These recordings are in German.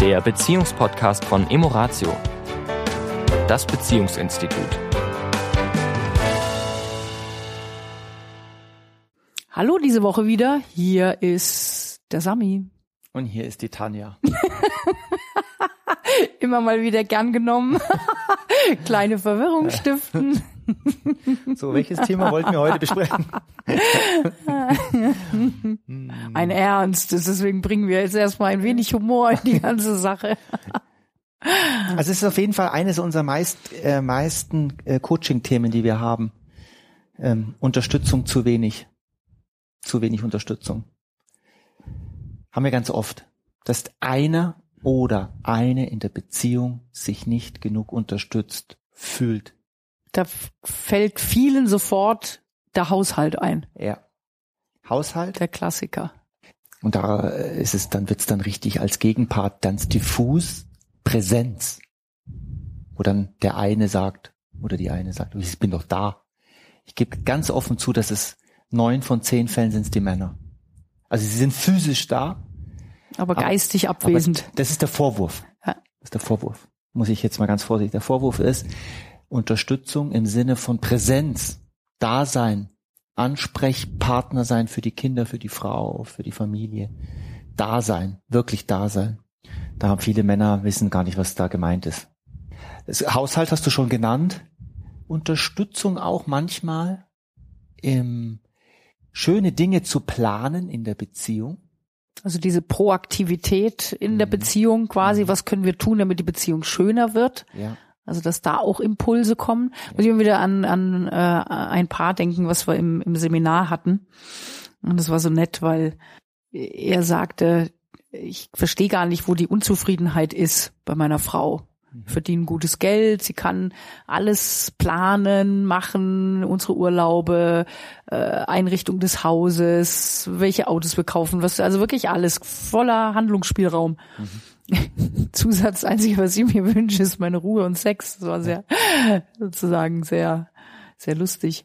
der Beziehungspodcast von Emoratio, das Beziehungsinstitut. Hallo diese Woche wieder. Hier ist der Sami. Und hier ist die Tanja. Immer mal wieder gern genommen. Kleine Verwirrung stiften. So, welches Thema wollten wir heute besprechen? Ein ernstes, deswegen bringen wir jetzt erstmal ein wenig Humor in die ganze Sache. Also es ist auf jeden Fall eines unserer meist, äh, meisten äh, Coaching-Themen, die wir haben. Ähm, Unterstützung zu wenig. Zu wenig Unterstützung. Haben wir ganz oft, dass einer oder eine in der Beziehung sich nicht genug unterstützt fühlt. Da fällt vielen sofort der Haushalt ein. Ja. Haushalt. Der Klassiker. Und da ist es dann, wird's dann richtig als Gegenpart ganz diffus Präsenz. Wo dann der eine sagt, oder die eine sagt, ich bin doch da. Ich gebe ganz offen zu, dass es neun von zehn Fällen sind es die Männer. Also sie sind physisch da. Aber geistig aber, abwesend. Aber das ist der Vorwurf. Ja. Das ist der Vorwurf. Muss ich jetzt mal ganz vorsichtig. Der Vorwurf ist Unterstützung im Sinne von Präsenz, Dasein, Ansprechpartner sein für die Kinder, für die Frau, für die Familie. Dasein, wirklich Dasein. Da haben viele Männer wissen gar nicht, was da gemeint ist. Das Haushalt hast du schon genannt. Unterstützung auch manchmal im schöne Dinge zu planen in der Beziehung. Also diese Proaktivität in der mhm. Beziehung quasi, mhm. was können wir tun, damit die Beziehung schöner wird? Ja. Also dass da auch Impulse kommen. Muss ich immer wieder an, an äh, ein Paar denken, was wir im, im Seminar hatten. Und das war so nett, weil er sagte, ich verstehe gar nicht, wo die Unzufriedenheit ist bei meiner Frau. Mhm. verdienen gutes Geld, sie kann alles planen, machen, unsere Urlaube, äh, Einrichtung des Hauses, welche Autos wir kaufen, was also wirklich alles voller Handlungsspielraum. Mhm. Zusatz, einzige, was ich mir wünsche, ist meine Ruhe und Sex. Das war sehr, sozusagen sehr, sehr lustig.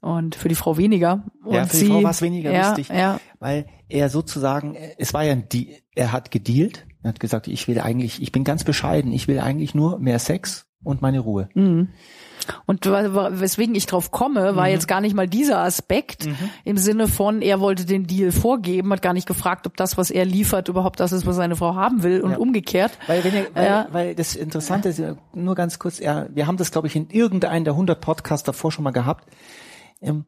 Und für die Frau weniger. Und ja, für die Frau war es weniger ja, lustig, ja. weil er sozusagen, es war ja ein, er hat gedealt, er hat gesagt, ich will eigentlich, ich bin ganz bescheiden, ich will eigentlich nur mehr Sex und meine Ruhe. Mhm. Und weswegen ich drauf komme, war mhm. jetzt gar nicht mal dieser Aspekt mhm. im Sinne von, er wollte den Deal vorgeben, hat gar nicht gefragt, ob das, was er liefert, überhaupt das ist, was seine Frau haben will und ja. umgekehrt. Weil, wenn ihr, weil, ja. weil das Interessante ist, nur ganz kurz, ja, wir haben das, glaube ich, in irgendeinem der 100 Podcasts davor schon mal gehabt. Ähm,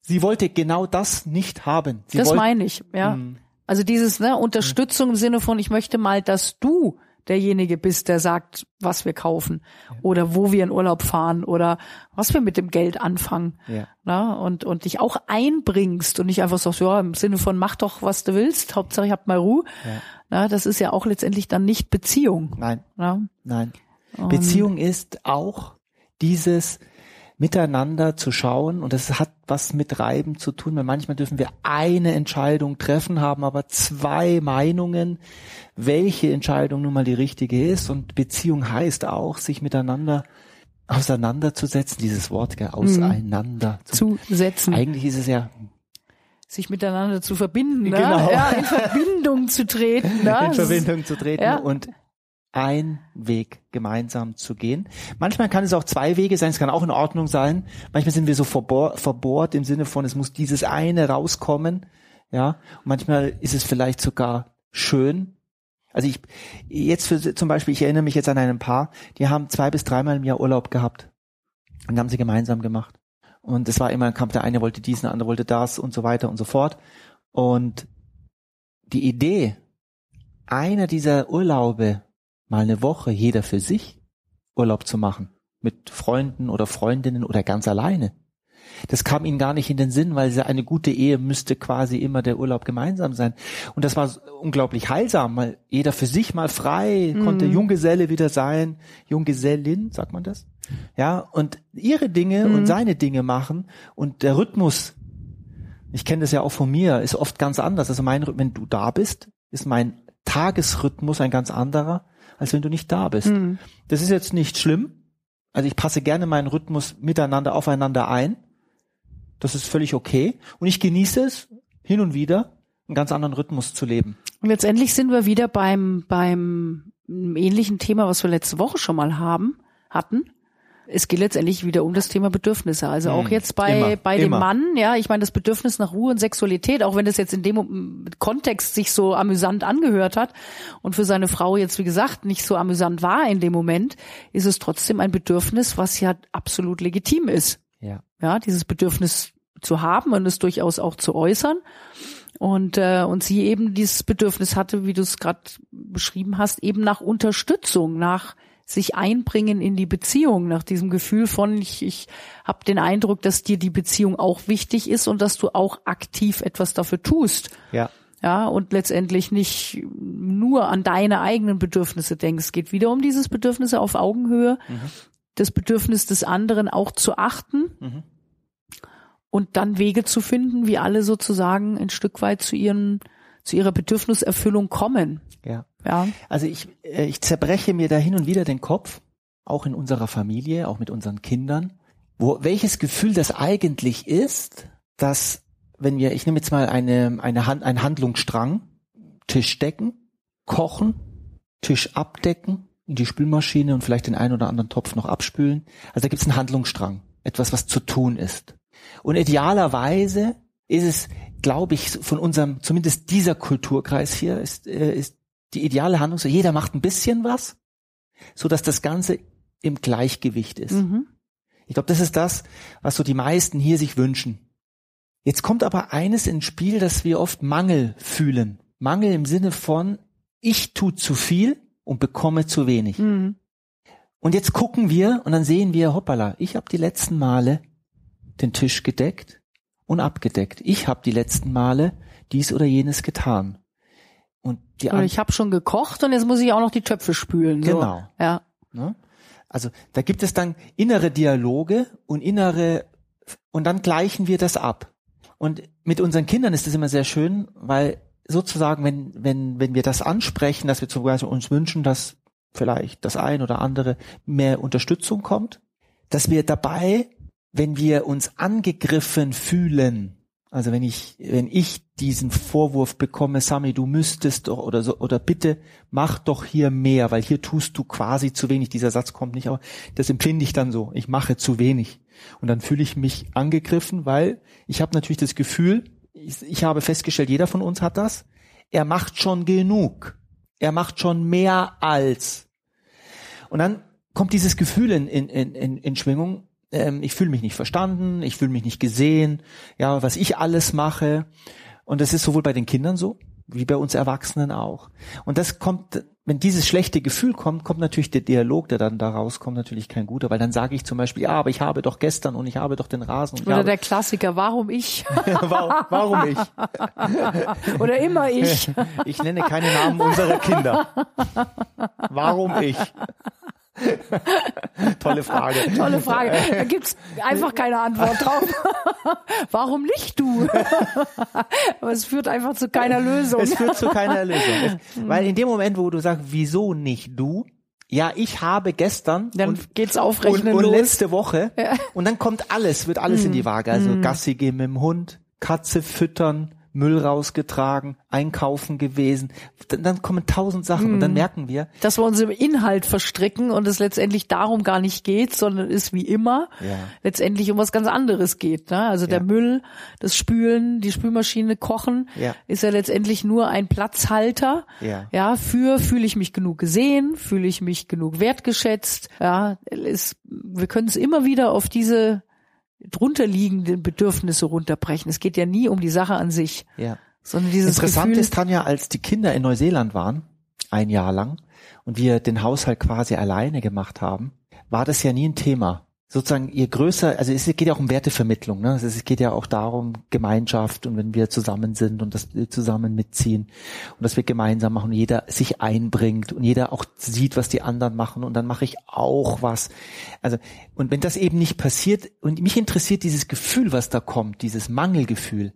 sie wollte genau das nicht haben. Sie das wollte, meine ich, ja. Mh. Also dieses ne, Unterstützung im Sinne von, ich möchte mal, dass du derjenige bist, der sagt, was wir kaufen oder wo wir in Urlaub fahren oder was wir mit dem Geld anfangen. Ja. Na, und, und dich auch einbringst und nicht einfach sagst, ja, im Sinne von mach doch, was du willst, Hauptsache ich hab mal Ruhe. Ja. Na, das ist ja auch letztendlich dann nicht Beziehung. Nein. Na? Nein. Und Beziehung ist auch dieses, miteinander zu schauen und das hat was mit Reiben zu tun, weil manchmal dürfen wir eine Entscheidung treffen, haben aber zwei Meinungen, welche Entscheidung nun mal die richtige ist und Beziehung heißt auch, sich miteinander auseinanderzusetzen, dieses Wort, gell, auseinander zu, zu setzen. Eigentlich ist es ja sich miteinander zu verbinden, ne? genau. ja, in Verbindung zu treten. Ne? In Verbindung zu treten ja. und ein Weg gemeinsam zu gehen. Manchmal kann es auch zwei Wege sein, es kann auch in Ordnung sein. Manchmal sind wir so verbohrt, verbohrt im Sinne von, es muss dieses eine rauskommen. Ja, und manchmal ist es vielleicht sogar schön. Also ich, jetzt für, zum Beispiel, ich erinnere mich jetzt an ein Paar, die haben zwei bis dreimal im Jahr Urlaub gehabt. Und haben sie gemeinsam gemacht. Und es war immer ein Kampf, der eine wollte dies, der andere wollte das und so weiter und so fort. Und die Idee, einer dieser Urlaube mal eine Woche jeder für sich Urlaub zu machen. Mit Freunden oder Freundinnen oder ganz alleine. Das kam ihnen gar nicht in den Sinn, weil eine gute Ehe müsste quasi immer der Urlaub gemeinsam sein. Und das war unglaublich heilsam, mal jeder für sich mal frei, mhm. konnte Junggeselle wieder sein, Junggesellin, sagt man das? Ja, und ihre Dinge mhm. und seine Dinge machen und der Rhythmus, ich kenne das ja auch von mir, ist oft ganz anders. Also mein, wenn du da bist, ist mein Tagesrhythmus ein ganz anderer als wenn du nicht da bist. Mhm. Das ist jetzt nicht schlimm. Also ich passe gerne meinen Rhythmus miteinander aufeinander ein. Das ist völlig okay. Und ich genieße es, hin und wieder einen ganz anderen Rhythmus zu leben. Und letztendlich sind wir wieder beim, beim ähnlichen Thema, was wir letzte Woche schon mal haben, hatten es geht letztendlich wieder um das Thema Bedürfnisse. Also auch hm, jetzt bei, immer, bei dem immer. Mann, ja, ich meine, das Bedürfnis nach Ruhe und Sexualität, auch wenn das jetzt in dem Kontext sich so amüsant angehört hat und für seine Frau jetzt, wie gesagt, nicht so amüsant war in dem Moment, ist es trotzdem ein Bedürfnis, was ja absolut legitim ist. Ja. Ja, dieses Bedürfnis zu haben und es durchaus auch zu äußern. Und, äh, und sie eben dieses Bedürfnis hatte, wie du es gerade beschrieben hast, eben nach Unterstützung, nach sich einbringen in die Beziehung, nach diesem Gefühl von, ich, ich habe den Eindruck, dass dir die Beziehung auch wichtig ist und dass du auch aktiv etwas dafür tust. Ja. Ja, und letztendlich nicht nur an deine eigenen Bedürfnisse denkst. Es geht wieder um dieses Bedürfnisse auf Augenhöhe, mhm. das Bedürfnis des anderen auch zu achten. Mhm und dann Wege zu finden, wie alle sozusagen ein Stück weit zu ihren zu ihrer Bedürfniserfüllung kommen. Ja. Ja. Also ich, äh, ich zerbreche mir da hin und wieder den Kopf, auch in unserer Familie, auch mit unseren Kindern, wo, welches Gefühl das eigentlich ist, dass, wenn wir, ich nehme jetzt mal eine, eine Hand, einen Handlungsstrang, Tisch decken, kochen, Tisch abdecken, in die Spülmaschine und vielleicht den einen oder anderen Topf noch abspülen. Also da gibt es einen Handlungsstrang, etwas, was zu tun ist. Und idealerweise ist es, glaube ich, von unserem, zumindest dieser Kulturkreis hier, ist, äh, ist die ideale Handlung so, jeder macht ein bisschen was, so dass das Ganze im Gleichgewicht ist. Mhm. Ich glaube, das ist das, was so die meisten hier sich wünschen. Jetzt kommt aber eines ins Spiel, dass wir oft Mangel fühlen. Mangel im Sinne von, ich tu zu viel und bekomme zu wenig. Mhm. Und jetzt gucken wir und dann sehen wir, hoppala, ich habe die letzten Male den Tisch gedeckt und abgedeckt. Ich habe die letzten Male dies oder jenes getan. Die oder ich habe schon gekocht und jetzt muss ich auch noch die Töpfe spülen. So. Genau. Ja. Ne? Also da gibt es dann innere Dialoge und innere und dann gleichen wir das ab. Und mit unseren Kindern ist das immer sehr schön, weil sozusagen, wenn, wenn, wenn wir das ansprechen, dass wir zum Beispiel uns wünschen, dass vielleicht das ein oder andere mehr Unterstützung kommt, dass wir dabei wenn wir uns angegriffen fühlen, also wenn ich, wenn ich diesen Vorwurf bekomme, Sami, du müsstest doch oder so, oder bitte mach doch hier mehr, weil hier tust du quasi zu wenig. Dieser Satz kommt nicht, aber das empfinde ich dann so. Ich mache zu wenig. Und dann fühle ich mich angegriffen, weil ich habe natürlich das Gefühl, ich, ich habe festgestellt, jeder von uns hat das. Er macht schon genug. Er macht schon mehr als. Und dann kommt dieses Gefühl in, in, in, in Schwingung, ähm, ich fühle mich nicht verstanden, ich fühle mich nicht gesehen, ja, was ich alles mache. Und das ist sowohl bei den Kindern so, wie bei uns Erwachsenen auch. Und das kommt, wenn dieses schlechte Gefühl kommt, kommt natürlich der Dialog, der dann daraus kommt, natürlich kein guter, weil dann sage ich zum Beispiel, ja, aber ich habe doch gestern und ich habe doch den Rasen. Oder der Klassiker, warum ich? warum, warum ich? Oder immer ich. ich nenne keine Namen unserer Kinder. Warum ich? Tolle Frage. Tolle Frage. Da gibt's einfach keine Antwort drauf. Warum nicht du? Aber es führt einfach zu keiner Lösung. Es führt zu keiner Lösung. weil in dem Moment, wo du sagst, wieso nicht du? Ja, ich habe gestern dann und, geht's aufrechnen und, und letzte Woche ja. und dann kommt alles, wird alles mm. in die Waage. Also mm. Gassi gehen mit dem Hund, Katze füttern, Müll rausgetragen, einkaufen gewesen. Dann, dann kommen tausend Sachen hm. und dann hm. merken wir, dass wir uns im Inhalt verstricken und es letztendlich darum gar nicht geht, sondern es wie immer ja. letztendlich um was ganz anderes geht. Ne? Also ja. der Müll, das Spülen, die Spülmaschine, Kochen ja. ist ja letztendlich nur ein Platzhalter. Ja, ja für fühle ich mich genug gesehen, fühle ich mich genug wertgeschätzt. Ja, es, wir können es immer wieder auf diese drunter liegenden Bedürfnisse runterbrechen. Es geht ja nie um die Sache an sich. Ja. Sondern dieses Interessant Gefühl, ist, Tanja, als die Kinder in Neuseeland waren, ein Jahr lang, und wir den Haushalt quasi alleine gemacht haben, war das ja nie ein Thema sozusagen je größer, also es geht ja auch um Wertevermittlung, ne? Also es geht ja auch darum, Gemeinschaft und wenn wir zusammen sind und das zusammen mitziehen und dass wir gemeinsam machen und jeder sich einbringt und jeder auch sieht, was die anderen machen und dann mache ich auch was. Also, und wenn das eben nicht passiert und mich interessiert dieses Gefühl, was da kommt, dieses Mangelgefühl.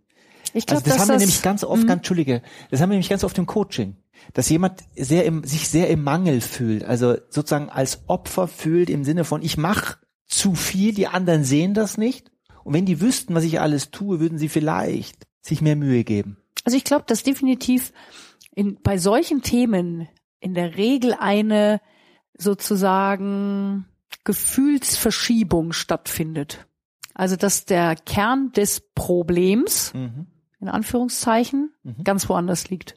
Ich glaub, also das haben wir das, nämlich ganz oft, ganz, Entschuldige, das haben wir nämlich ganz oft im Coaching dass jemand sehr im, sich sehr im Mangel fühlt, also sozusagen als Opfer fühlt im Sinne von ich mache zu viel, die anderen sehen das nicht. Und wenn die wüssten, was ich alles tue, würden sie vielleicht sich mehr Mühe geben. Also ich glaube, dass definitiv in, bei solchen Themen in der Regel eine sozusagen Gefühlsverschiebung stattfindet. Also dass der Kern des Problems, mhm. in Anführungszeichen, mhm. ganz woanders liegt.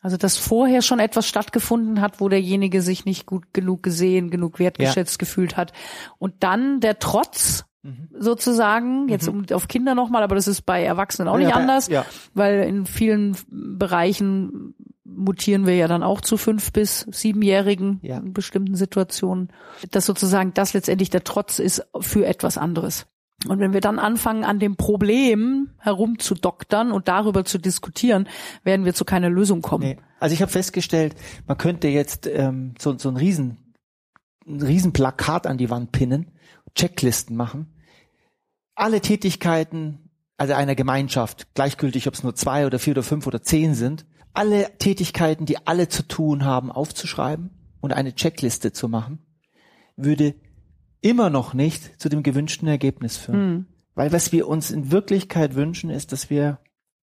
Also dass vorher schon etwas stattgefunden hat, wo derjenige sich nicht gut genug gesehen, genug wertgeschätzt ja. gefühlt hat. Und dann der Trotz mhm. sozusagen, jetzt mhm. um, auf Kinder nochmal, aber das ist bei Erwachsenen auch nicht ja, anders, ja. weil in vielen Bereichen mutieren wir ja dann auch zu fünf bis siebenjährigen ja. in bestimmten Situationen, dass sozusagen das letztendlich der Trotz ist für etwas anderes. Und wenn wir dann anfangen, an dem Problem herumzudoktern und darüber zu diskutieren, werden wir zu keiner Lösung kommen. Nee. Also ich habe festgestellt, man könnte jetzt ähm, so, so ein riesen ein riesen Plakat an die Wand pinnen, Checklisten machen. Alle Tätigkeiten, also einer Gemeinschaft, gleichgültig, ob es nur zwei oder vier oder fünf oder zehn sind, alle Tätigkeiten, die alle zu tun haben, aufzuschreiben und eine Checkliste zu machen, würde immer noch nicht zu dem gewünschten Ergebnis führen. Mhm. Weil was wir uns in Wirklichkeit wünschen, ist, dass wir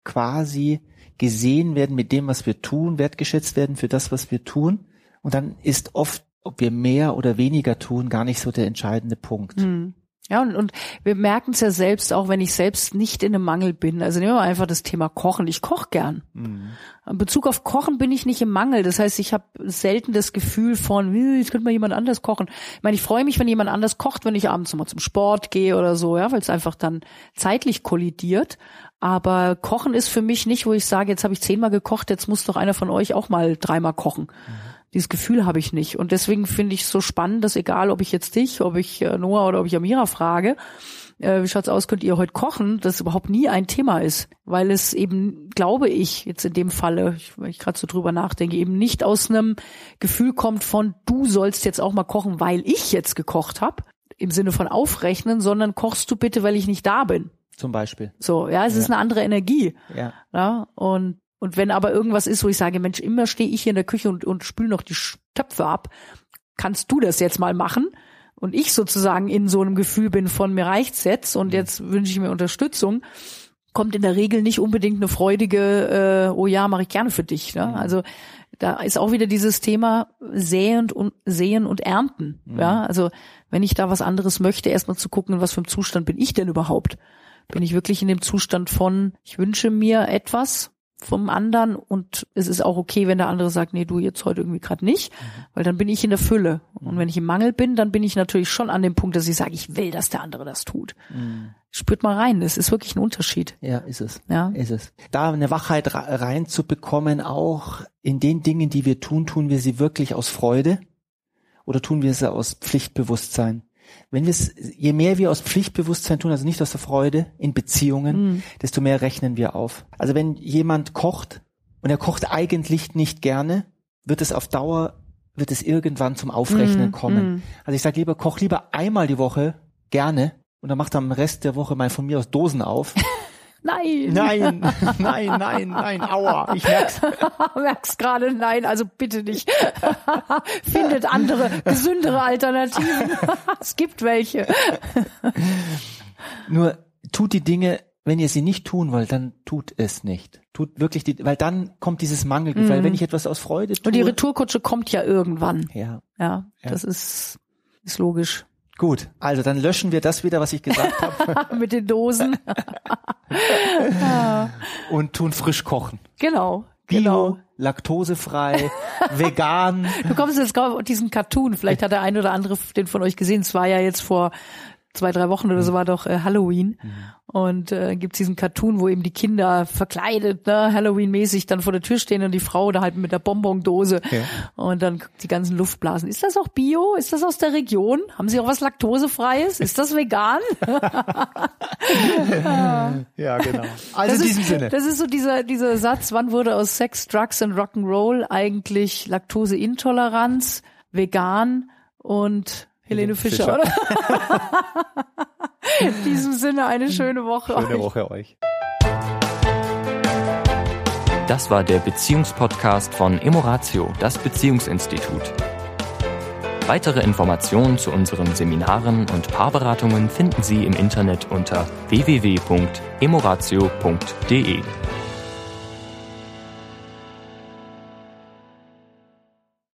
quasi gesehen werden mit dem, was wir tun, wertgeschätzt werden für das, was wir tun. Und dann ist oft, ob wir mehr oder weniger tun, gar nicht so der entscheidende Punkt. Mhm. Ja, und, und wir merken es ja selbst, auch wenn ich selbst nicht in einem Mangel bin. Also nehmen wir mal einfach das Thema Kochen. Ich koche gern. Mhm. In Bezug auf Kochen bin ich nicht im Mangel. Das heißt, ich habe selten das Gefühl von, jetzt könnte mal jemand anders kochen. Ich meine, ich freue mich, wenn jemand anders kocht, wenn ich abends mal zum Sport gehe oder so, ja, weil es einfach dann zeitlich kollidiert. Aber Kochen ist für mich nicht, wo ich sage, jetzt habe ich zehnmal gekocht, jetzt muss doch einer von euch auch mal dreimal kochen. Mhm. Dieses Gefühl habe ich nicht. Und deswegen finde ich es so spannend, dass egal, ob ich jetzt dich, ob ich äh, Noah oder ob ich Amira frage, äh, wie schaut's aus, könnt ihr heute kochen, das überhaupt nie ein Thema ist, weil es eben, glaube ich, jetzt in dem Falle, ich, wenn ich gerade so drüber nachdenke, eben nicht aus einem Gefühl kommt von, du sollst jetzt auch mal kochen, weil ich jetzt gekocht habe, im Sinne von aufrechnen, sondern kochst du bitte, weil ich nicht da bin. Zum Beispiel. So, ja, es ja. ist eine andere Energie. Ja. ja. Und und wenn aber irgendwas ist, wo ich sage, Mensch, immer stehe ich hier in der Küche und, und spüle noch die Töpfe ab, kannst du das jetzt mal machen? Und ich sozusagen in so einem Gefühl bin von mir reicht's jetzt und mhm. jetzt wünsche ich mir Unterstützung, kommt in der Regel nicht unbedingt eine freudige, äh, oh ja, mache ich gerne für dich. Ne? Mhm. Also da ist auch wieder dieses Thema säen und sehen und ernten. Mhm. Ja, also wenn ich da was anderes möchte, erstmal zu gucken, in was für einem Zustand bin ich denn überhaupt? Bin ich wirklich in dem Zustand von, ich wünsche mir etwas, vom anderen und es ist auch okay, wenn der andere sagt, nee, du jetzt heute irgendwie gerade nicht, weil dann bin ich in der Fülle. Und wenn ich im Mangel bin, dann bin ich natürlich schon an dem Punkt, dass ich sage, ich will, dass der andere das tut. Mhm. Spürt mal rein, das ist wirklich ein Unterschied. Ja, ist es. Ja. Ist es. Da eine Wachheit reinzubekommen, auch in den Dingen, die wir tun, tun wir sie wirklich aus Freude oder tun wir sie aus Pflichtbewusstsein? Wenn wir es, je mehr wir aus Pflichtbewusstsein tun, also nicht aus der Freude in Beziehungen, mhm. desto mehr rechnen wir auf. Also wenn jemand kocht und er kocht eigentlich nicht gerne, wird es auf Dauer, wird es irgendwann zum Aufrechnen mhm. kommen. Mhm. Also ich sage lieber, koch lieber einmal die Woche gerne und dann macht am Rest der Woche mal von mir aus Dosen auf. Nein. Nein, nein, nein, nein, aua, ich merk's. merk's gerade, nein, also bitte nicht. Findet andere, gesündere Alternativen. es gibt welche. Nur tut die Dinge, wenn ihr sie nicht tun wollt, dann tut es nicht. Tut wirklich die, weil dann kommt dieses Mangelgefühl. Mhm. Wenn ich etwas aus Freude tue. Und die Retourkutsche kommt ja irgendwann. Ja. Ja, ja. das ist, ist logisch. Gut, also dann löschen wir das wieder, was ich gesagt habe. Mit den Dosen. Und tun frisch kochen. Genau. Bio, genau. laktosefrei, vegan. Du kommst jetzt auf diesen Cartoon. Vielleicht hat der ein oder andere den von euch gesehen. Es war ja jetzt vor zwei, drei Wochen oder so war doch äh, Halloween. Mhm. Und äh, gibt diesen Cartoon, wo eben die Kinder verkleidet, ne, Halloween-mäßig dann vor der Tür stehen und die Frau da halt mit der Bonbondose ja. und dann die ganzen Luftblasen. Ist das auch Bio? Ist das aus der Region? Haben Sie auch was Laktosefreies? Ist das vegan? ja, genau. Also das in diesem ist, Sinne. Das ist so dieser, dieser Satz, wann wurde aus Sex, Drugs und Rock'n'Roll eigentlich Laktoseintoleranz, vegan und Helene Fischer, Fischer. oder? In diesem Sinne eine schöne Woche. Schöne euch. Woche euch. Das war der Beziehungspodcast von Emoratio, das Beziehungsinstitut. Weitere Informationen zu unseren Seminaren und Paarberatungen finden Sie im Internet unter www.emoratio.de.